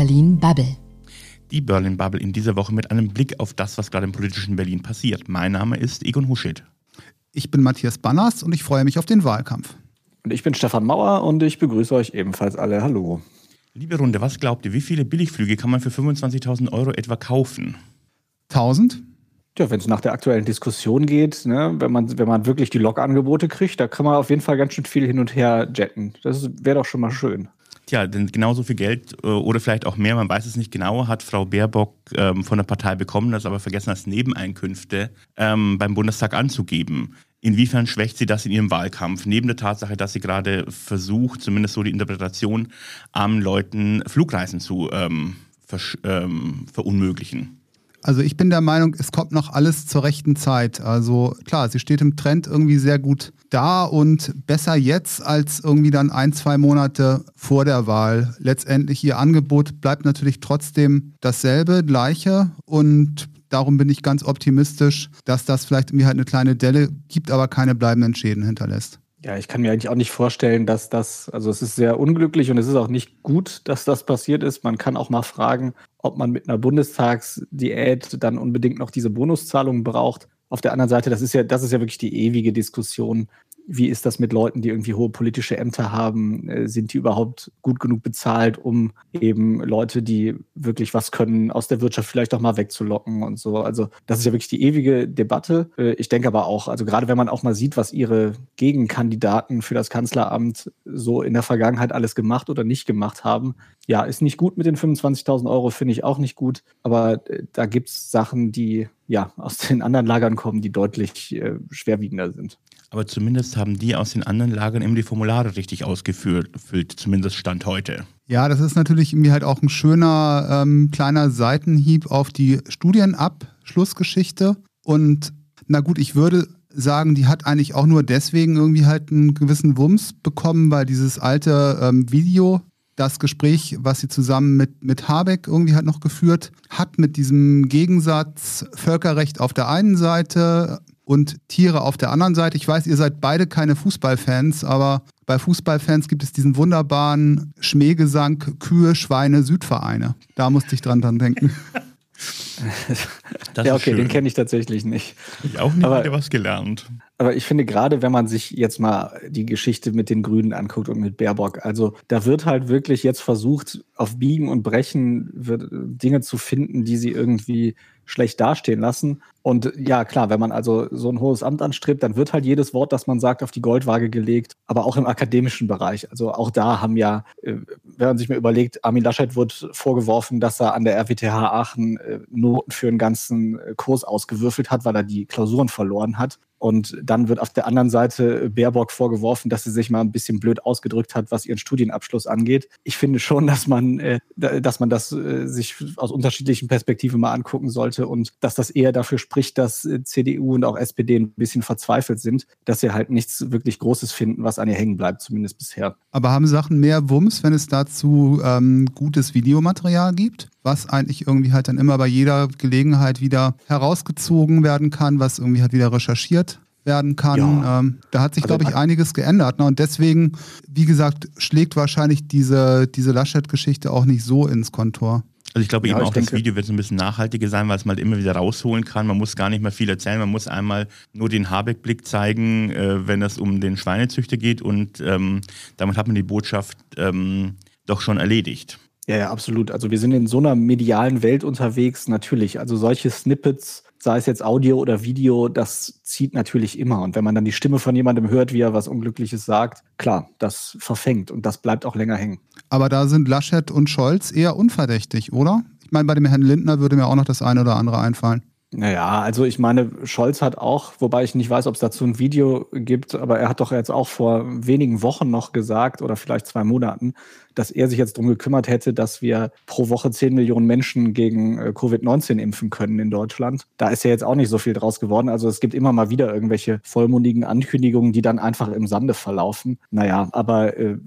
Berlin Bubble. Die Berlin Bubble in dieser Woche mit einem Blick auf das, was gerade im politischen Berlin passiert. Mein Name ist Egon Huschild. Ich bin Matthias Banners und ich freue mich auf den Wahlkampf. Und ich bin Stefan Mauer und ich begrüße euch ebenfalls alle. Hallo. Liebe Runde, was glaubt ihr, wie viele Billigflüge kann man für 25.000 Euro etwa kaufen? 1000? Ja, wenn es nach der aktuellen Diskussion geht, ne, wenn, man, wenn man wirklich die Log-Angebote kriegt, da kann man auf jeden Fall ganz schön viel hin und her jetten. Das wäre doch schon mal schön. Tja, denn genauso viel Geld äh, oder vielleicht auch mehr, man weiß es nicht genau, hat Frau Baerbock ähm, von der Partei bekommen, das aber vergessen als Nebeneinkünfte ähm, beim Bundestag anzugeben. Inwiefern schwächt sie das in ihrem Wahlkampf? Neben der Tatsache, dass sie gerade versucht, zumindest so die Interpretation, armen Leuten Flugreisen zu ähm, ähm, verunmöglichen. Also ich bin der Meinung, es kommt noch alles zur rechten Zeit. Also klar, sie steht im Trend irgendwie sehr gut da und besser jetzt als irgendwie dann ein, zwei Monate vor der Wahl. Letztendlich ihr Angebot bleibt natürlich trotzdem dasselbe, gleiche und darum bin ich ganz optimistisch, dass das vielleicht irgendwie halt eine kleine Delle gibt, aber keine bleibenden Schäden hinterlässt. Ja, ich kann mir eigentlich auch nicht vorstellen, dass das, also es ist sehr unglücklich und es ist auch nicht gut, dass das passiert ist. Man kann auch mal fragen, ob man mit einer Bundestagsdiät dann unbedingt noch diese Bonuszahlungen braucht. Auf der anderen Seite, das ist ja, das ist ja wirklich die ewige Diskussion wie ist das mit Leuten, die irgendwie hohe politische Ämter haben? Äh, sind die überhaupt gut genug bezahlt, um eben Leute, die wirklich was können, aus der Wirtschaft vielleicht auch mal wegzulocken und so? Also das ist ja wirklich die ewige Debatte. Äh, ich denke aber auch, also gerade wenn man auch mal sieht, was ihre Gegenkandidaten für das Kanzleramt so in der Vergangenheit alles gemacht oder nicht gemacht haben, ja, ist nicht gut mit den 25.000 Euro, finde ich auch nicht gut. Aber äh, da gibt es Sachen, die ja aus den anderen Lagern kommen, die deutlich äh, schwerwiegender sind. Aber zumindest haben die aus den anderen Lagern eben die Formulare richtig ausgefüllt, zumindest Stand heute. Ja, das ist natürlich irgendwie halt auch ein schöner ähm, kleiner Seitenhieb auf die Studienabschlussgeschichte. Und na gut, ich würde sagen, die hat eigentlich auch nur deswegen irgendwie halt einen gewissen Wumms bekommen, weil dieses alte ähm, Video, das Gespräch, was sie zusammen mit, mit Habeck irgendwie halt noch geführt hat, mit diesem Gegensatz Völkerrecht auf der einen Seite, und Tiere auf der anderen Seite. Ich weiß, ihr seid beide keine Fußballfans, aber bei Fußballfans gibt es diesen wunderbaren Schmähgesang Kühe, Schweine, Südvereine. Da musste ich dran, dran denken. ja, okay, den kenne ich tatsächlich nicht. Ich auch nicht, aber was gelernt. Aber ich finde gerade, wenn man sich jetzt mal die Geschichte mit den Grünen anguckt und mit Baerbock, also da wird halt wirklich jetzt versucht, auf Biegen und Brechen Dinge zu finden, die sie irgendwie schlecht dastehen lassen. Und ja, klar, wenn man also so ein hohes Amt anstrebt, dann wird halt jedes Wort, das man sagt, auf die Goldwaage gelegt, aber auch im akademischen Bereich. Also auch da haben ja, äh, wenn man sich mal überlegt, Armin Laschet wird vorgeworfen, dass er an der RWTH Aachen äh, Noten für einen ganzen äh, Kurs ausgewürfelt hat, weil er die Klausuren verloren hat. Und dann wird auf der anderen Seite Baerbock vorgeworfen, dass sie sich mal ein bisschen blöd ausgedrückt hat, was ihren Studienabschluss angeht. Ich finde schon, dass man, äh, dass man das äh, sich aus unterschiedlichen Perspektiven mal angucken sollte und dass das eher dafür spricht, dass äh, CDU und auch SPD ein bisschen verzweifelt sind, dass sie halt nichts wirklich Großes finden, was an ihr hängen bleibt, zumindest bisher. Aber haben Sachen mehr Wumms, wenn es dazu ähm, gutes Videomaterial gibt? Was eigentlich irgendwie halt dann immer bei jeder Gelegenheit wieder herausgezogen werden kann, was irgendwie halt wieder recherchiert werden kann. Ja. Ähm, da hat sich, also, glaube ich, einiges geändert. Ne? Und deswegen, wie gesagt, schlägt wahrscheinlich diese, diese Laschet-Geschichte auch nicht so ins Kontor. Also ich glaube ja, eben auch, das Video wird so ein bisschen nachhaltiger sein, weil es man halt immer wieder rausholen kann. Man muss gar nicht mehr viel erzählen. Man muss einmal nur den Habeck-Blick zeigen, äh, wenn es um den Schweinezüchter geht. Und ähm, damit hat man die Botschaft ähm, doch schon erledigt. Ja, ja, absolut. Also wir sind in so einer medialen Welt unterwegs, natürlich. Also solche Snippets, sei es jetzt Audio oder Video, das zieht natürlich immer. Und wenn man dann die Stimme von jemandem hört, wie er was Unglückliches sagt, klar, das verfängt und das bleibt auch länger hängen. Aber da sind Laschet und Scholz eher unverdächtig, oder? Ich meine, bei dem Herrn Lindner würde mir auch noch das eine oder andere einfallen. Naja, also ich meine, Scholz hat auch, wobei ich nicht weiß, ob es dazu ein Video gibt, aber er hat doch jetzt auch vor wenigen Wochen noch gesagt oder vielleicht zwei Monaten, dass er sich jetzt darum gekümmert hätte, dass wir pro Woche 10 Millionen Menschen gegen äh, Covid-19 impfen können in Deutschland. Da ist ja jetzt auch nicht so viel draus geworden. Also es gibt immer mal wieder irgendwelche vollmundigen Ankündigungen, die dann einfach im Sande verlaufen. Naja, aber äh,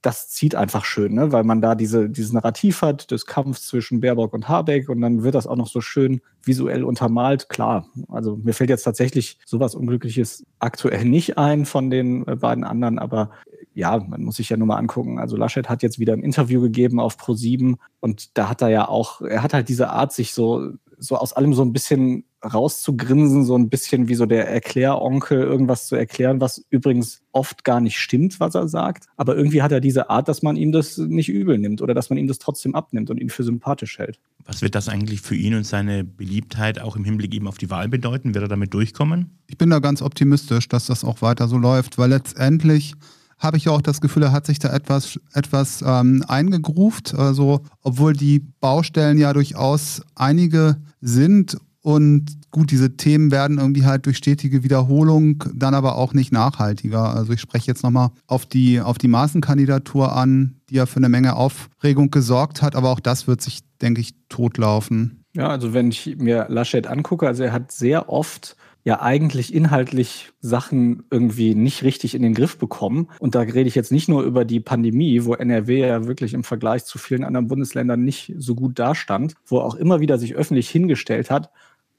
das zieht einfach schön, ne? weil man da diese, dieses Narrativ hat des Kampfs zwischen Baerbock und Habeck und dann wird das auch noch so schön visuell untermalt. Klar, also mir fällt jetzt tatsächlich sowas Unglückliches aktuell nicht ein von den äh, beiden anderen, aber ja, man muss sich ja nur mal angucken. Also Laschet hat jetzt wieder ein Interview gegeben auf Pro7 und da hat er ja auch, er hat halt diese Art, sich so, so aus allem so ein bisschen rauszugrinsen, so ein bisschen wie so der Erkläronkel, irgendwas zu erklären, was übrigens oft gar nicht stimmt, was er sagt. Aber irgendwie hat er diese Art, dass man ihm das nicht übel nimmt oder dass man ihm das trotzdem abnimmt und ihn für sympathisch hält. Was wird das eigentlich für ihn und seine Beliebtheit auch im Hinblick eben auf die Wahl bedeuten? Wird er damit durchkommen? Ich bin da ganz optimistisch, dass das auch weiter so läuft, weil letztendlich habe ich ja auch das Gefühl, er hat sich da etwas, etwas ähm, eingegruft. Also, obwohl die Baustellen ja durchaus einige sind und gut, diese Themen werden irgendwie halt durch stetige Wiederholung dann aber auch nicht nachhaltiger. Also ich spreche jetzt nochmal auf die, auf die Maßenkandidatur an, die ja für eine Menge Aufregung gesorgt hat, aber auch das wird sich, denke ich, totlaufen. Ja, also wenn ich mir Laschet angucke, also er hat sehr oft ja eigentlich inhaltlich Sachen irgendwie nicht richtig in den Griff bekommen. Und da rede ich jetzt nicht nur über die Pandemie, wo NRW ja wirklich im Vergleich zu vielen anderen Bundesländern nicht so gut dastand, wo auch immer wieder sich öffentlich hingestellt hat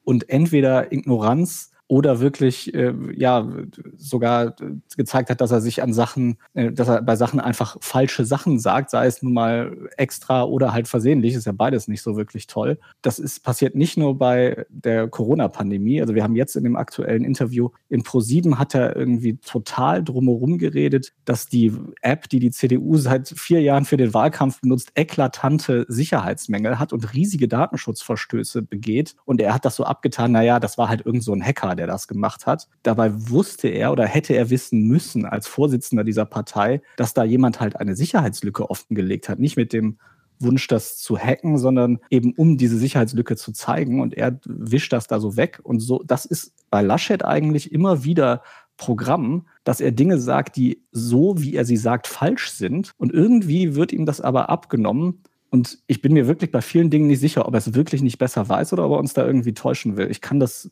und entweder Ignoranz oder wirklich äh, ja sogar gezeigt hat, dass er sich an Sachen, äh, dass er bei Sachen einfach falsche Sachen sagt, sei es nun mal extra oder halt versehentlich, ist ja beides nicht so wirklich toll. Das ist passiert nicht nur bei der Corona-Pandemie. Also wir haben jetzt in dem aktuellen Interview in Pro7 hat er irgendwie total drumherum geredet, dass die App, die die CDU seit vier Jahren für den Wahlkampf benutzt, eklatante Sicherheitsmängel hat und riesige Datenschutzverstöße begeht. Und er hat das so abgetan, naja, das war halt irgend so ein Hacker, der das gemacht hat. Dabei wusste er oder hätte er wissen müssen als Vorsitzender dieser Partei, dass da jemand halt eine Sicherheitslücke offengelegt hat. Nicht mit dem Wunsch, das zu hacken, sondern eben um diese Sicherheitslücke zu zeigen. Und er wischt das da so weg. Und so, das ist bei Laschet eigentlich immer wieder Programm, dass er Dinge sagt, die so, wie er sie sagt, falsch sind. Und irgendwie wird ihm das aber abgenommen, und ich bin mir wirklich bei vielen Dingen nicht sicher, ob er es wirklich nicht besser weiß oder ob er uns da irgendwie täuschen will. Ich kann das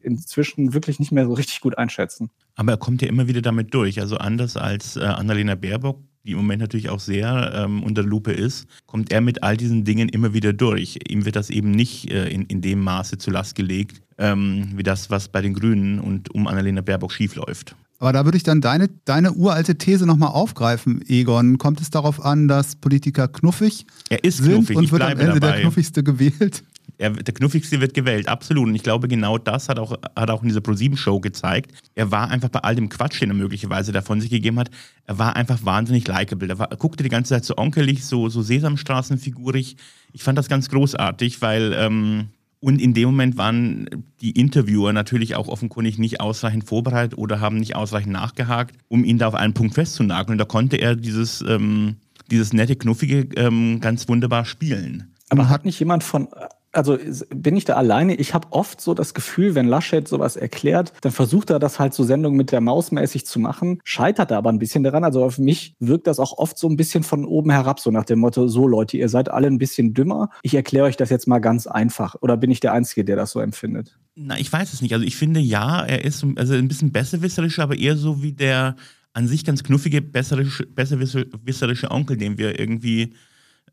inzwischen wirklich nicht mehr so richtig gut einschätzen. Aber er kommt ja immer wieder damit durch. Also anders als äh, Annalena Baerbock, die im Moment natürlich auch sehr ähm, unter Lupe ist, kommt er mit all diesen Dingen immer wieder durch. Ihm wird das eben nicht äh, in, in dem Maße zu Last gelegt, ähm, wie das, was bei den Grünen und um Annalena Baerbock schiefläuft. Aber da würde ich dann deine, deine uralte These nochmal aufgreifen, Egon. Kommt es darauf an, dass Politiker knuffig er ist sind knuffig, und ich wird am Ende dabei. der knuffigste gewählt? Er, der Knuffigste wird gewählt, absolut. Und ich glaube, genau das hat auch, hat auch in dieser ProSieben-Show gezeigt. Er war einfach bei all dem Quatsch, den er möglicherweise davon sich gegeben hat, er war einfach wahnsinnig likable. Er, war, er guckte die ganze Zeit so onkelig, so, so Sesamstraßenfigurig. Ich fand das ganz großartig, weil ähm, und in dem Moment waren die Interviewer natürlich auch offenkundig nicht ausreichend vorbereitet oder haben nicht ausreichend nachgehakt, um ihn da auf einen Punkt festzunageln. Und da konnte er dieses, ähm, dieses nette, knuffige ähm, ganz wunderbar spielen. Aber hat nicht jemand von also bin ich da alleine? Ich habe oft so das Gefühl, wenn Laschet sowas erklärt, dann versucht er das halt so Sendung mit der Maus mäßig zu machen, scheitert er aber ein bisschen daran. Also auf mich wirkt das auch oft so ein bisschen von oben herab, so nach dem Motto, so Leute, ihr seid alle ein bisschen dümmer. Ich erkläre euch das jetzt mal ganz einfach. Oder bin ich der Einzige, der das so empfindet? Na, ich weiß es nicht. Also ich finde ja, er ist also ein bisschen besserwisserisch, aber eher so wie der an sich ganz knuffige, besserwisserische Onkel, den wir irgendwie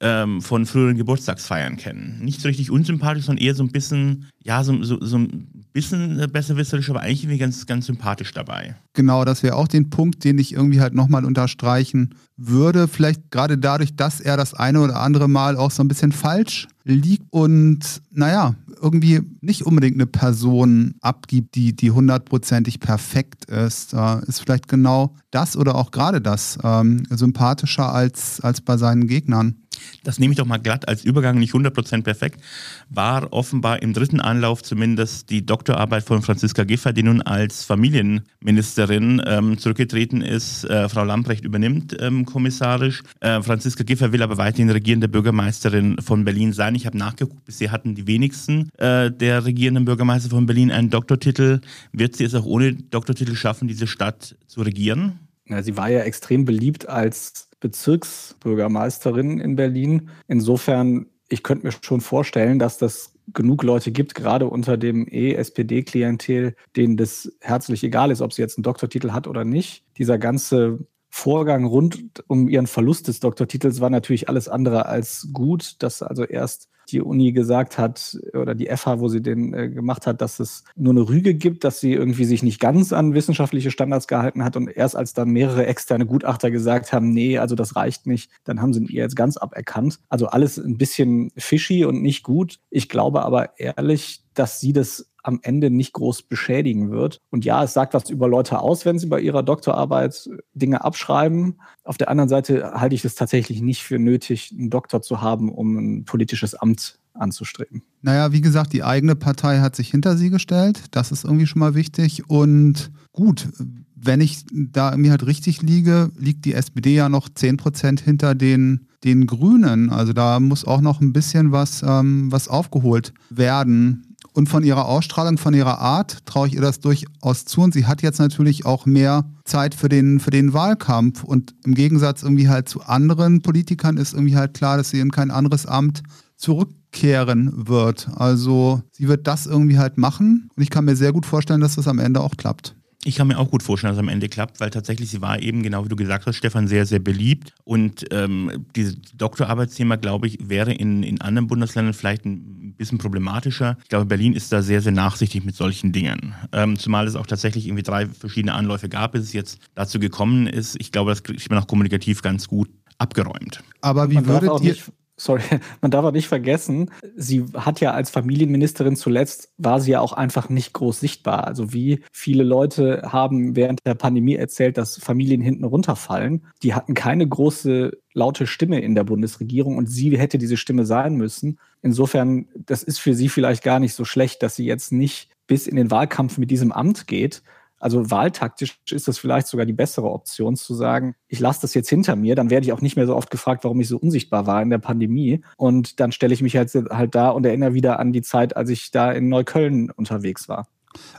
ähm, von früheren Geburtstagsfeiern kennen. Nicht so richtig unsympathisch, sondern eher so ein bisschen, ja, so, so, so ein bisschen besserwisserisch, aber eigentlich irgendwie ganz, ganz sympathisch dabei. Genau, das wäre auch den Punkt, den ich irgendwie halt nochmal unterstreichen würde. Vielleicht gerade dadurch, dass er das eine oder andere Mal auch so ein bisschen falsch liegt und naja, irgendwie nicht unbedingt eine Person abgibt, die, die hundertprozentig perfekt ist, äh, ist vielleicht genau das oder auch gerade das ähm, sympathischer als, als bei seinen Gegnern. Das nehme ich doch mal glatt als Übergang, nicht 100% perfekt, war offenbar im dritten Anlauf zumindest die Doktorarbeit von Franziska Giffey, die nun als Familienministerin ähm, zurückgetreten ist. Äh, Frau Lamprecht übernimmt ähm, kommissarisch. Äh, Franziska Giffey will aber weiterhin regierende Bürgermeisterin von Berlin sein. Ich habe nachgeguckt, bisher hatten die wenigsten äh, der regierenden Bürgermeister von Berlin einen Doktortitel. Wird sie es auch ohne Doktortitel schaffen, diese Stadt zu regieren? Ja, sie war ja extrem beliebt als Bezirksbürgermeisterin in Berlin. Insofern, ich könnte mir schon vorstellen, dass das genug Leute gibt, gerade unter dem E-SPD-Klientel, denen das herzlich egal ist, ob sie jetzt einen Doktortitel hat oder nicht. Dieser ganze Vorgang rund um ihren Verlust des Doktortitels war natürlich alles andere als gut, dass also erst die Uni gesagt hat oder die FH, wo sie den äh, gemacht hat, dass es nur eine Rüge gibt, dass sie irgendwie sich nicht ganz an wissenschaftliche Standards gehalten hat und erst als dann mehrere externe Gutachter gesagt haben, nee, also das reicht nicht, dann haben sie ihr jetzt ganz aberkannt. Also alles ein bisschen fishy und nicht gut. Ich glaube aber ehrlich, dass sie das am Ende nicht groß beschädigen wird. Und ja, es sagt was über Leute aus, wenn sie bei ihrer Doktorarbeit Dinge abschreiben. Auf der anderen Seite halte ich es tatsächlich nicht für nötig, einen Doktor zu haben, um ein politisches Amt anzustreben. Naja, wie gesagt, die eigene Partei hat sich hinter sie gestellt. Das ist irgendwie schon mal wichtig. Und gut, wenn ich da irgendwie halt richtig liege, liegt die SPD ja noch 10 Prozent hinter den, den Grünen. Also da muss auch noch ein bisschen was, ähm, was aufgeholt werden. Und von ihrer Ausstrahlung, von ihrer Art traue ich ihr das durchaus zu. Und sie hat jetzt natürlich auch mehr Zeit für den, für den Wahlkampf. Und im Gegensatz irgendwie halt zu anderen Politikern ist irgendwie halt klar, dass sie in kein anderes Amt zurückkehren wird. Also sie wird das irgendwie halt machen. Und ich kann mir sehr gut vorstellen, dass das am Ende auch klappt. Ich kann mir auch gut vorstellen, dass es am Ende klappt, weil tatsächlich sie war eben, genau wie du gesagt hast, Stefan, sehr, sehr beliebt. Und ähm, dieses Doktorarbeitsthema, glaube ich, wäre in, in anderen Bundesländern vielleicht ein bisschen problematischer. Ich glaube, Berlin ist da sehr, sehr nachsichtig mit solchen Dingen. Ähm, zumal es auch tatsächlich irgendwie drei verschiedene Anläufe gab, bis es jetzt dazu gekommen ist. Ich glaube, das kriegt man auch kommunikativ ganz gut abgeräumt. Aber wie würdet ihr sorry, man darf auch nicht vergessen, sie hat ja als Familienministerin zuletzt, war sie ja auch einfach nicht groß sichtbar. Also wie viele Leute haben während der Pandemie erzählt, dass Familien hinten runterfallen. Die hatten keine große laute Stimme in der Bundesregierung und sie hätte diese Stimme sein müssen. Insofern, das ist für sie vielleicht gar nicht so schlecht, dass sie jetzt nicht bis in den Wahlkampf mit diesem Amt geht, also wahltaktisch ist das vielleicht sogar die bessere Option zu sagen, ich lasse das jetzt hinter mir, dann werde ich auch nicht mehr so oft gefragt, warum ich so unsichtbar war in der Pandemie. Und dann stelle ich mich halt, halt da und erinnere wieder an die Zeit, als ich da in Neukölln unterwegs war.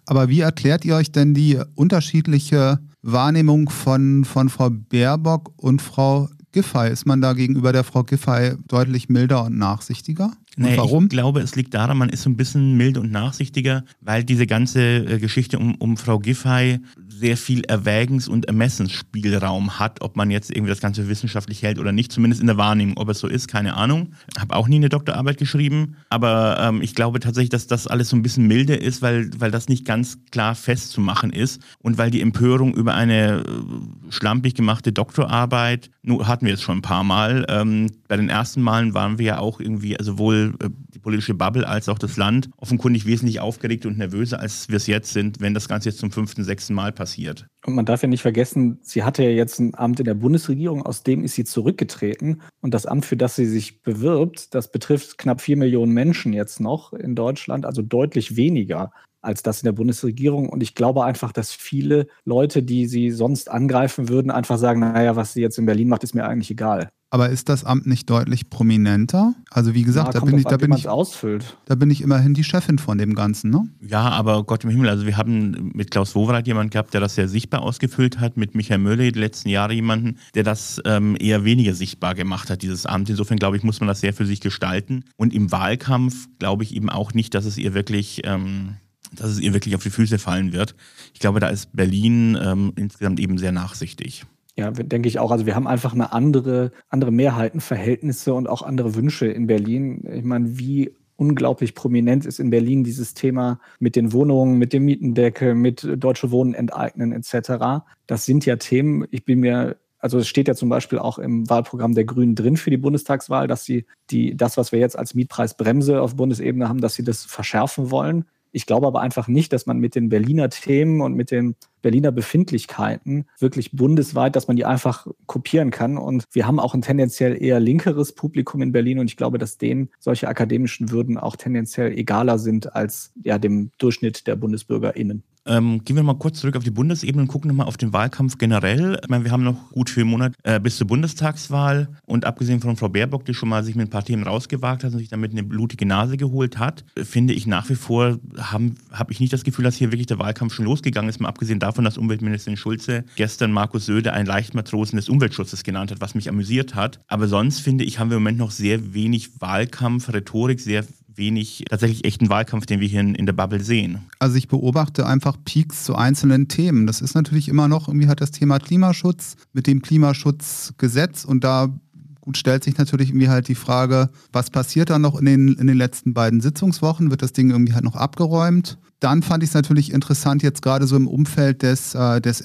Aber wie erklärt ihr euch denn die unterschiedliche Wahrnehmung von, von Frau Baerbock und Frau Giffey? Ist man da gegenüber der Frau Giffey deutlich milder und nachsichtiger? Nee, warum? Ich glaube, es liegt daran, man ist so ein bisschen mild und nachsichtiger, weil diese ganze äh, Geschichte um, um Frau Giffey sehr viel Erwägens- und Ermessensspielraum hat, ob man jetzt irgendwie das Ganze wissenschaftlich hält oder nicht, zumindest in der Wahrnehmung. Ob es so ist, keine Ahnung. Habe auch nie eine Doktorarbeit geschrieben, aber ähm, ich glaube tatsächlich, dass das alles so ein bisschen milde ist, weil, weil das nicht ganz klar festzumachen ist und weil die Empörung über eine äh, schlampig gemachte Doktorarbeit, nur hatten wir es schon ein paar Mal. Ähm, bei den ersten Malen waren wir ja auch irgendwie, also wohl äh, die politische Bubble als auch das Land, offenkundig wesentlich aufgeregt und nervöser, als wir es jetzt sind, wenn das Ganze jetzt zum fünften, sechsten Mal passiert. Und man darf ja nicht vergessen, sie hatte ja jetzt ein Amt in der Bundesregierung, aus dem ist sie zurückgetreten. Und das Amt, für das sie sich bewirbt, das betrifft knapp vier Millionen Menschen jetzt noch in Deutschland, also deutlich weniger als das in der Bundesregierung. Und ich glaube einfach, dass viele Leute, die sie sonst angreifen würden, einfach sagen, naja, was sie jetzt in Berlin macht, ist mir eigentlich egal. Aber ist das Amt nicht deutlich prominenter? Also wie gesagt, ja, da bin ich, da bin ich, ausfüllt. da bin ich immerhin die Chefin von dem Ganzen, ne? Ja, aber Gott im Himmel, also wir haben mit Klaus Wowereit jemanden gehabt, der das sehr sichtbar ausgefüllt hat, mit Michael Mölle die letzten Jahre jemanden, der das ähm, eher weniger sichtbar gemacht hat, dieses Amt. Insofern glaube ich, muss man das sehr für sich gestalten. Und im Wahlkampf glaube ich eben auch nicht, dass es ihr wirklich ähm, dass es ihr wirklich auf die Füße fallen wird. Ich glaube, da ist Berlin ähm, insgesamt eben sehr nachsichtig. Ja, denke ich auch. Also wir haben einfach eine andere, andere Mehrheitenverhältnisse und auch andere Wünsche in Berlin. Ich meine, wie unglaublich prominent ist in Berlin dieses Thema mit den Wohnungen, mit dem Mietendeckel, mit Deutsche Wohnen enteignen etc. Das sind ja Themen, ich bin mir also es steht ja zum Beispiel auch im Wahlprogramm der Grünen drin für die Bundestagswahl, dass sie die, das, was wir jetzt als Mietpreisbremse auf Bundesebene haben, dass sie das verschärfen wollen. Ich glaube aber einfach nicht, dass man mit den Berliner Themen und mit den Berliner Befindlichkeiten wirklich bundesweit, dass man die einfach kopieren kann. Und wir haben auch ein tendenziell eher linkeres Publikum in Berlin und ich glaube, dass denen solche akademischen Würden auch tendenziell egaler sind als ja dem Durchschnitt der BundesbürgerInnen. Ähm, gehen wir mal kurz zurück auf die Bundesebene und gucken nochmal auf den Wahlkampf generell. Ich meine, wir haben noch gut vier Monate äh, bis zur Bundestagswahl und abgesehen von Frau Baerbock, die schon mal sich mit ein paar Themen rausgewagt hat und sich damit eine blutige Nase geholt hat, finde ich nach wie vor, habe hab ich nicht das Gefühl, dass hier wirklich der Wahlkampf schon losgegangen ist, mal abgesehen davon, dass Umweltministerin Schulze gestern Markus Söder ein Leichtmatrosen des Umweltschutzes genannt hat, was mich amüsiert hat. Aber sonst finde ich, haben wir im Moment noch sehr wenig Wahlkampf, Rhetorik, sehr wenig tatsächlich echten Wahlkampf, den wir hier in, in, der Bubble sehen. Also ich beobachte einfach Peaks zu einzelnen Themen. Das ist natürlich immer noch, irgendwie hat das Thema Klimaschutz mit dem Klimaschutzgesetz und da Gut, stellt sich natürlich irgendwie halt die Frage, was passiert da noch in den, in den letzten beiden Sitzungswochen? Wird das Ding irgendwie halt noch abgeräumt? Dann fand ich es natürlich interessant, jetzt gerade so im Umfeld des, äh, des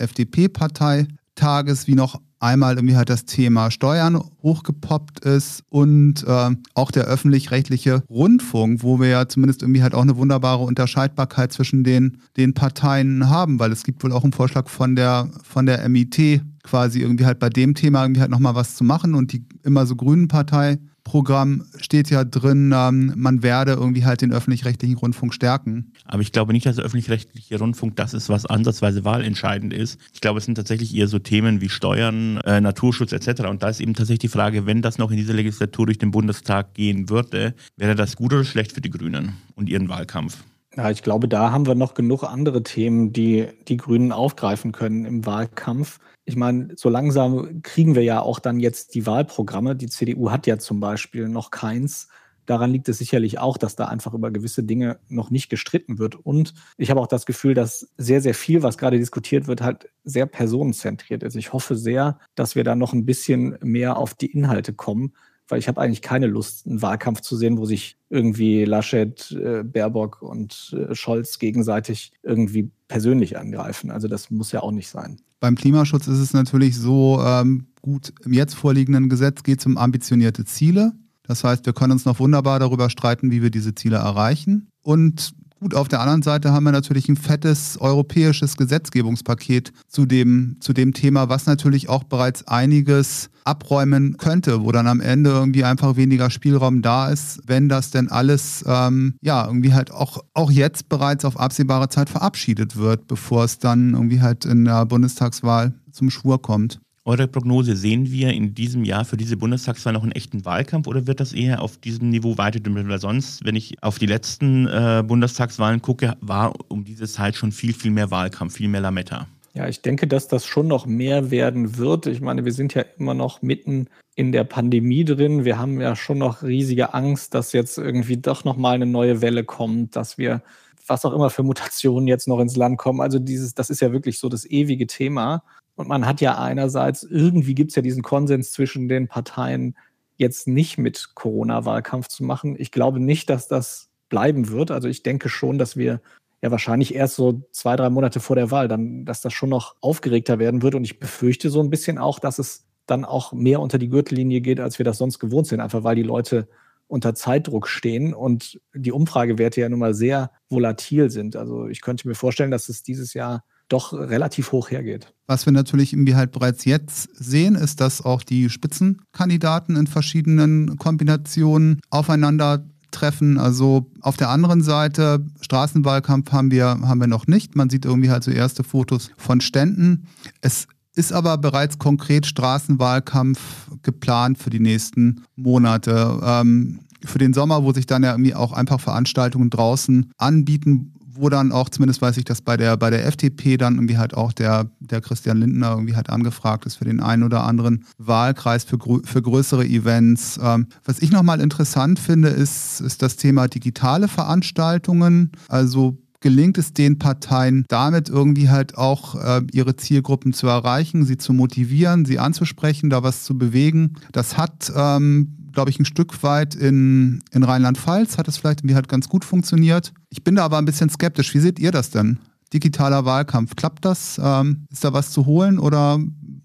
FDP-Parteitages, wie noch einmal irgendwie halt das Thema Steuern hochgepoppt ist und äh, auch der öffentlich-rechtliche Rundfunk, wo wir ja zumindest irgendwie halt auch eine wunderbare Unterscheidbarkeit zwischen den, den Parteien haben, weil es gibt wohl auch einen Vorschlag von der, von der MIT, quasi irgendwie halt bei dem Thema irgendwie halt nochmal was zu machen und die immer so grünen Partei Programm steht ja drin, ähm, man werde irgendwie halt den öffentlich-rechtlichen Rundfunk stärken. Aber ich glaube nicht, dass der öffentlich-rechtliche Rundfunk das ist, was ansatzweise wahlentscheidend ist. Ich glaube, es sind tatsächlich eher so Themen wie Steuern, äh, Naturschutz etc. Und da ist eben tatsächlich die Frage, wenn das noch in dieser Legislatur durch den Bundestag gehen würde, wäre das gut oder schlecht für die Grünen und ihren Wahlkampf? Ja, ich glaube, da haben wir noch genug andere Themen, die die Grünen aufgreifen können im Wahlkampf ich meine, so langsam kriegen wir ja auch dann jetzt die Wahlprogramme. Die CDU hat ja zum Beispiel noch keins. Daran liegt es sicherlich auch, dass da einfach über gewisse Dinge noch nicht gestritten wird. Und ich habe auch das Gefühl, dass sehr, sehr viel, was gerade diskutiert wird, halt sehr personenzentriert ist. Ich hoffe sehr, dass wir da noch ein bisschen mehr auf die Inhalte kommen, weil ich habe eigentlich keine Lust, einen Wahlkampf zu sehen, wo sich irgendwie Laschet, äh, Baerbock und äh, Scholz gegenseitig irgendwie persönlich angreifen. Also das muss ja auch nicht sein. Beim Klimaschutz ist es natürlich so, ähm, gut, im jetzt vorliegenden Gesetz geht es um ambitionierte Ziele. Das heißt, wir können uns noch wunderbar darüber streiten, wie wir diese Ziele erreichen. Und Gut, auf der anderen Seite haben wir natürlich ein fettes europäisches Gesetzgebungspaket zu dem, zu dem Thema, was natürlich auch bereits einiges abräumen könnte, wo dann am Ende irgendwie einfach weniger Spielraum da ist, wenn das denn alles ähm, ja irgendwie halt auch, auch jetzt bereits auf absehbare Zeit verabschiedet wird, bevor es dann irgendwie halt in der Bundestagswahl zum Schwur kommt. Eure Prognose, sehen wir in diesem Jahr für diese Bundestagswahl noch einen echten Wahlkampf oder wird das eher auf diesem Niveau weiterdümpeln? Weil sonst, wenn ich auf die letzten äh, Bundestagswahlen gucke, war um diese Zeit schon viel, viel mehr Wahlkampf, viel mehr Lametta. Ja, ich denke, dass das schon noch mehr werden wird. Ich meine, wir sind ja immer noch mitten in der Pandemie drin. Wir haben ja schon noch riesige Angst, dass jetzt irgendwie doch noch mal eine neue Welle kommt, dass wir was auch immer für Mutationen jetzt noch ins Land kommen. Also dieses, das ist ja wirklich so das ewige Thema. Und man hat ja einerseits, irgendwie gibt es ja diesen Konsens zwischen den Parteien, jetzt nicht mit Corona-Wahlkampf zu machen. Ich glaube nicht, dass das bleiben wird. Also ich denke schon, dass wir ja wahrscheinlich erst so zwei, drei Monate vor der Wahl, dann, dass das schon noch aufgeregter werden wird. Und ich befürchte so ein bisschen auch, dass es dann auch mehr unter die Gürtellinie geht, als wir das sonst gewohnt sind, einfach weil die Leute unter Zeitdruck stehen und die Umfragewerte ja nun mal sehr volatil sind. Also ich könnte mir vorstellen, dass es dieses Jahr doch relativ hoch hergeht. Was wir natürlich irgendwie halt bereits jetzt sehen, ist, dass auch die Spitzenkandidaten in verschiedenen Kombinationen aufeinander treffen. Also auf der anderen Seite, Straßenwahlkampf haben wir, haben wir noch nicht. Man sieht irgendwie halt so erste Fotos von Ständen. Es ist aber bereits konkret Straßenwahlkampf geplant für die nächsten Monate. Ähm, für den Sommer, wo sich dann ja irgendwie auch einfach Veranstaltungen draußen anbieten, wo dann auch, zumindest weiß ich, dass bei der, bei der FDP dann irgendwie halt auch der, der Christian Lindner irgendwie halt angefragt ist für den einen oder anderen Wahlkreis für, für größere Events. Ähm, was ich nochmal interessant finde, ist, ist das Thema digitale Veranstaltungen. Also gelingt es den Parteien damit irgendwie halt auch äh, ihre Zielgruppen zu erreichen, sie zu motivieren, sie anzusprechen, da was zu bewegen. Das hat ähm, glaube ich, ein Stück weit in, in Rheinland-Pfalz hat es vielleicht irgendwie halt ganz gut funktioniert. Ich bin da aber ein bisschen skeptisch. Wie seht ihr das denn? Digitaler Wahlkampf, klappt das? Ähm, ist da was zu holen oder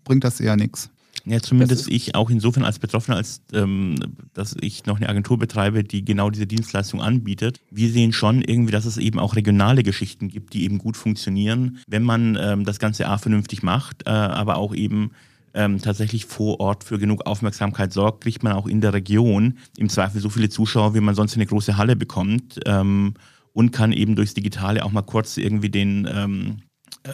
bringt das eher nichts? Ja, zumindest ich auch insofern als Betroffener, als ähm, dass ich noch eine Agentur betreibe, die genau diese Dienstleistung anbietet. Wir sehen schon irgendwie, dass es eben auch regionale Geschichten gibt, die eben gut funktionieren, wenn man ähm, das Ganze A vernünftig macht, äh, aber auch eben ähm, tatsächlich vor Ort für genug Aufmerksamkeit sorgt, kriegt man auch in der Region im Zweifel so viele Zuschauer, wie man sonst in eine große Halle bekommt ähm, und kann eben durchs Digitale auch mal kurz irgendwie den ähm,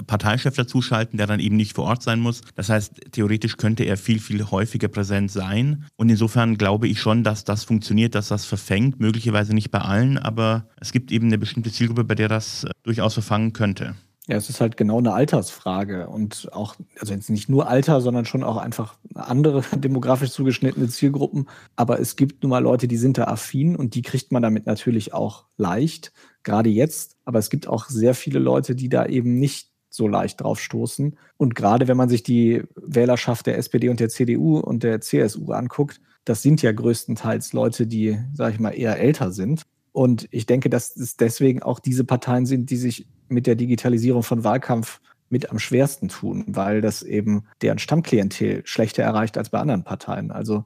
Parteichef dazuschalten, der dann eben nicht vor Ort sein muss. Das heißt, theoretisch könnte er viel, viel häufiger präsent sein. Und insofern glaube ich schon, dass das funktioniert, dass das verfängt. Möglicherweise nicht bei allen, aber es gibt eben eine bestimmte Zielgruppe, bei der das äh, durchaus verfangen könnte. Ja, es ist halt genau eine Altersfrage und auch, also jetzt nicht nur Alter, sondern schon auch einfach andere demografisch zugeschnittene Zielgruppen. Aber es gibt nun mal Leute, die sind da affin und die kriegt man damit natürlich auch leicht, gerade jetzt. Aber es gibt auch sehr viele Leute, die da eben nicht so leicht drauf stoßen. Und gerade wenn man sich die Wählerschaft der SPD und der CDU und der CSU anguckt, das sind ja größtenteils Leute, die, sage ich mal, eher älter sind. Und ich denke, dass es deswegen auch diese Parteien sind, die sich mit der Digitalisierung von Wahlkampf mit am schwersten tun, weil das eben deren Stammklientel schlechter erreicht als bei anderen Parteien. Also,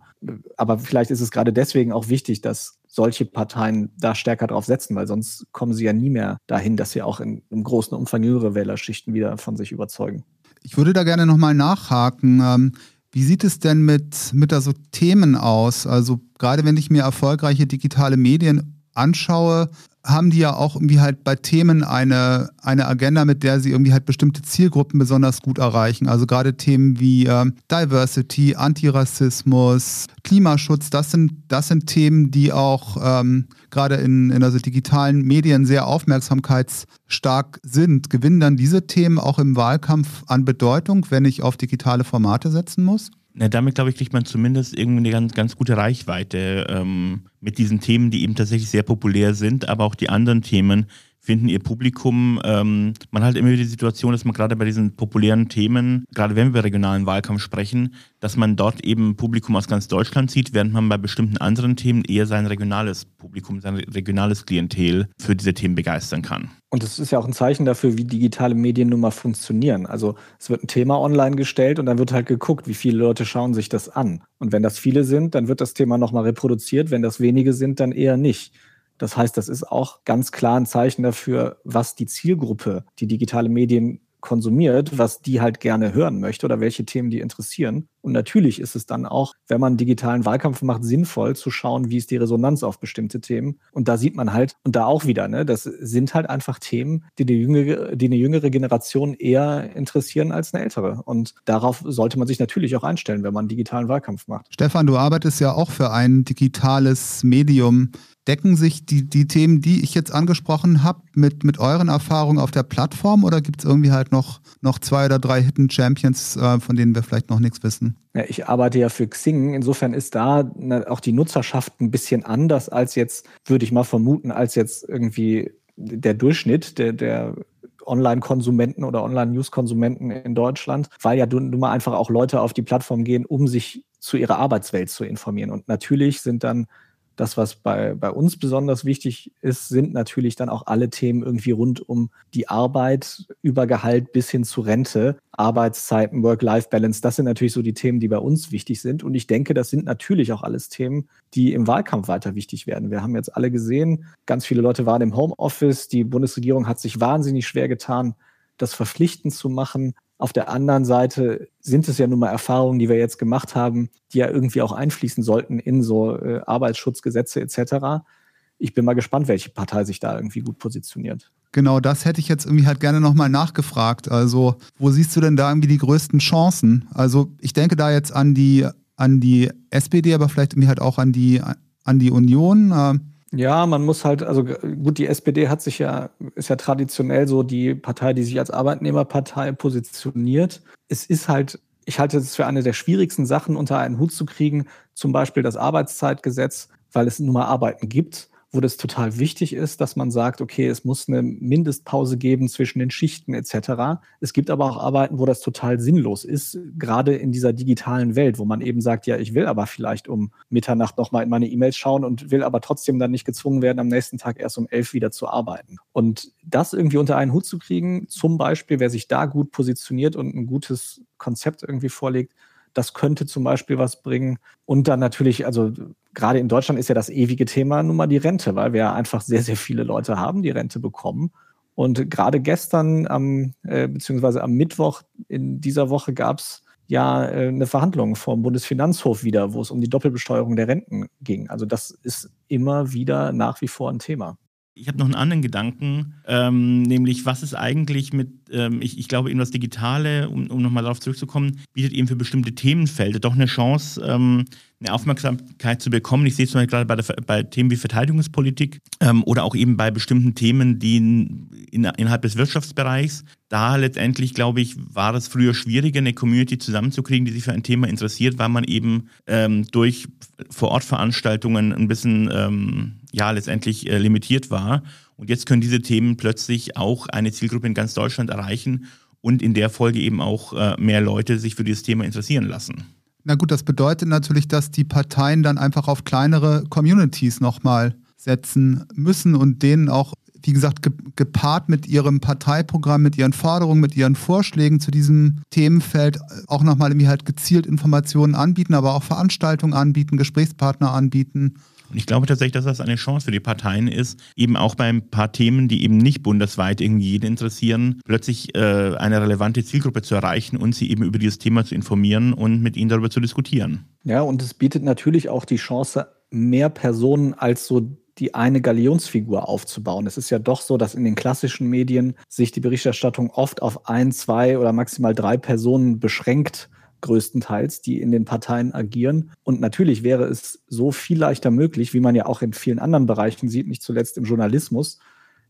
aber vielleicht ist es gerade deswegen auch wichtig, dass solche Parteien da stärker drauf setzen, weil sonst kommen sie ja nie mehr dahin, dass sie auch in, im großen Umfang jüngere Wählerschichten wieder von sich überzeugen. Ich würde da gerne nochmal nachhaken. Ähm, wie sieht es denn mit, mit so Themen aus? Also gerade wenn ich mir erfolgreiche digitale Medien anschaue, haben die ja auch irgendwie halt bei Themen eine, eine Agenda, mit der sie irgendwie halt bestimmte Zielgruppen besonders gut erreichen. Also gerade Themen wie äh, Diversity, Antirassismus, Klimaschutz, das sind, das sind Themen, die auch ähm, gerade in, in also digitalen Medien sehr aufmerksamkeitsstark sind. Gewinnen dann diese Themen auch im Wahlkampf an Bedeutung, wenn ich auf digitale Formate setzen muss? Na, damit, glaube ich, kriegt man zumindest irgendwie eine ganz, ganz gute Reichweite ähm, mit diesen Themen, die eben tatsächlich sehr populär sind, aber auch die anderen Themen finden ihr Publikum. Ähm, man hat immer wieder die Situation, dass man gerade bei diesen populären Themen, gerade wenn wir über regionalen Wahlkampf sprechen, dass man dort eben Publikum aus ganz Deutschland sieht, während man bei bestimmten anderen Themen eher sein regionales Publikum, sein regionales Klientel für diese Themen begeistern kann. Und das ist ja auch ein Zeichen dafür, wie digitale Medien nun mal funktionieren. Also es wird ein Thema online gestellt und dann wird halt geguckt, wie viele Leute schauen sich das an. Und wenn das viele sind, dann wird das Thema nochmal reproduziert. Wenn das wenige sind, dann eher nicht. Das heißt, das ist auch ganz klar ein Zeichen dafür, was die Zielgruppe, die digitale Medien konsumiert, was die halt gerne hören möchte oder welche Themen die interessieren. Und natürlich ist es dann auch, wenn man digitalen Wahlkampf macht, sinnvoll zu schauen, wie ist die Resonanz auf bestimmte Themen. Und da sieht man halt, und da auch wieder, ne, das sind halt einfach Themen, die, die, jüngere, die eine jüngere Generation eher interessieren als eine ältere. Und darauf sollte man sich natürlich auch einstellen, wenn man digitalen Wahlkampf macht. Stefan, du arbeitest ja auch für ein digitales Medium. Decken sich die, die Themen, die ich jetzt angesprochen habe, mit, mit euren Erfahrungen auf der Plattform oder gibt es irgendwie halt noch, noch zwei oder drei Hidden Champions, äh, von denen wir vielleicht noch nichts wissen? Ja, ich arbeite ja für Xing. Insofern ist da auch die Nutzerschaft ein bisschen anders als jetzt, würde ich mal vermuten, als jetzt irgendwie der Durchschnitt der, der Online-Konsumenten oder Online-News-Konsumenten in Deutschland, weil ja nun mal einfach auch Leute auf die Plattform gehen, um sich zu ihrer Arbeitswelt zu informieren. Und natürlich sind dann das, was bei, bei uns besonders wichtig ist, sind natürlich dann auch alle Themen irgendwie rund um die Arbeit, über Gehalt bis hin zu Rente, Arbeitszeiten, Work-Life-Balance. Das sind natürlich so die Themen, die bei uns wichtig sind. Und ich denke, das sind natürlich auch alles Themen, die im Wahlkampf weiter wichtig werden. Wir haben jetzt alle gesehen, ganz viele Leute waren im Homeoffice. Die Bundesregierung hat sich wahnsinnig schwer getan, das verpflichtend zu machen. Auf der anderen Seite sind es ja nun mal Erfahrungen, die wir jetzt gemacht haben, die ja irgendwie auch einfließen sollten in so äh, Arbeitsschutzgesetze etc. Ich bin mal gespannt, welche Partei sich da irgendwie gut positioniert. Genau, das hätte ich jetzt irgendwie halt gerne nochmal nachgefragt. Also, wo siehst du denn da irgendwie die größten Chancen? Also, ich denke da jetzt an die, an die SPD, aber vielleicht irgendwie halt auch an die, an die Union. Ja, man muss halt, also gut, die SPD hat sich ja, ist ja traditionell so die Partei, die sich als Arbeitnehmerpartei positioniert. Es ist halt, ich halte es für eine der schwierigsten Sachen unter einen Hut zu kriegen, zum Beispiel das Arbeitszeitgesetz, weil es nun mal Arbeiten gibt wo das total wichtig ist, dass man sagt, okay, es muss eine Mindestpause geben zwischen den Schichten etc. Es gibt aber auch Arbeiten, wo das total sinnlos ist, gerade in dieser digitalen Welt, wo man eben sagt, ja, ich will aber vielleicht um Mitternacht nochmal in meine E-Mails schauen und will aber trotzdem dann nicht gezwungen werden, am nächsten Tag erst um elf wieder zu arbeiten. Und das irgendwie unter einen Hut zu kriegen, zum Beispiel, wer sich da gut positioniert und ein gutes Konzept irgendwie vorlegt, das könnte zum Beispiel was bringen. Und dann natürlich, also gerade in Deutschland ist ja das ewige Thema nun mal die Rente, weil wir einfach sehr, sehr viele Leute haben, die Rente bekommen. Und gerade gestern, am, äh, beziehungsweise am Mittwoch in dieser Woche gab es ja äh, eine Verhandlung vom Bundesfinanzhof wieder, wo es um die Doppelbesteuerung der Renten ging. Also das ist immer wieder nach wie vor ein Thema. Ich habe noch einen anderen Gedanken, ähm, nämlich was ist eigentlich mit, ähm, ich, ich glaube eben das Digitale, um, um nochmal darauf zurückzukommen, bietet eben für bestimmte Themenfelder doch eine Chance, ähm, eine Aufmerksamkeit zu bekommen. Ich sehe es gerade bei, bei Themen wie Verteidigungspolitik ähm, oder auch eben bei bestimmten Themen, die in, in, innerhalb des Wirtschaftsbereichs, da letztendlich, glaube ich, war es früher schwieriger, eine Community zusammenzukriegen, die sich für ein Thema interessiert, weil man eben ähm, durch Vor-Ort-Veranstaltungen ein bisschen ähm, ja letztendlich äh, limitiert war. Und jetzt können diese Themen plötzlich auch eine Zielgruppe in ganz Deutschland erreichen und in der Folge eben auch äh, mehr Leute sich für dieses Thema interessieren lassen. Na gut, das bedeutet natürlich, dass die Parteien dann einfach auf kleinere Communities nochmal setzen müssen und denen auch, wie gesagt, gepaart mit ihrem Parteiprogramm, mit ihren Forderungen, mit ihren Vorschlägen zu diesem Themenfeld auch nochmal irgendwie halt gezielt Informationen anbieten, aber auch Veranstaltungen anbieten, Gesprächspartner anbieten und ich glaube tatsächlich, dass das eine Chance für die Parteien ist, eben auch bei ein paar Themen, die eben nicht bundesweit irgendwie jeden interessieren, plötzlich äh, eine relevante Zielgruppe zu erreichen und sie eben über dieses Thema zu informieren und mit ihnen darüber zu diskutieren. Ja, und es bietet natürlich auch die Chance, mehr Personen als so die eine Galionsfigur aufzubauen. Es ist ja doch so, dass in den klassischen Medien sich die Berichterstattung oft auf ein, zwei oder maximal drei Personen beschränkt größtenteils, die in den Parteien agieren. Und natürlich wäre es so viel leichter möglich, wie man ja auch in vielen anderen Bereichen sieht, nicht zuletzt im Journalismus,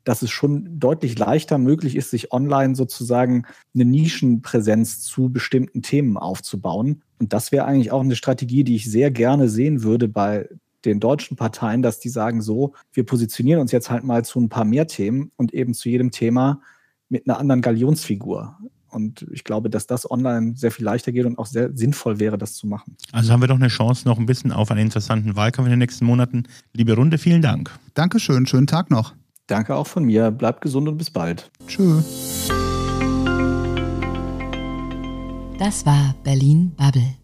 dass es schon deutlich leichter möglich ist, sich online sozusagen eine Nischenpräsenz zu bestimmten Themen aufzubauen. Und das wäre eigentlich auch eine Strategie, die ich sehr gerne sehen würde bei den deutschen Parteien, dass die sagen so, wir positionieren uns jetzt halt mal zu ein paar mehr Themen und eben zu jedem Thema mit einer anderen Galionsfigur. Und ich glaube, dass das online sehr viel leichter geht und auch sehr sinnvoll wäre, das zu machen. Also haben wir doch eine Chance noch ein bisschen auf einen interessanten Wahlkampf in den nächsten Monaten. Liebe Runde, vielen Dank. Dankeschön, schönen Tag noch. Danke auch von mir. Bleibt gesund und bis bald. Tschö. Das war Berlin Bubble.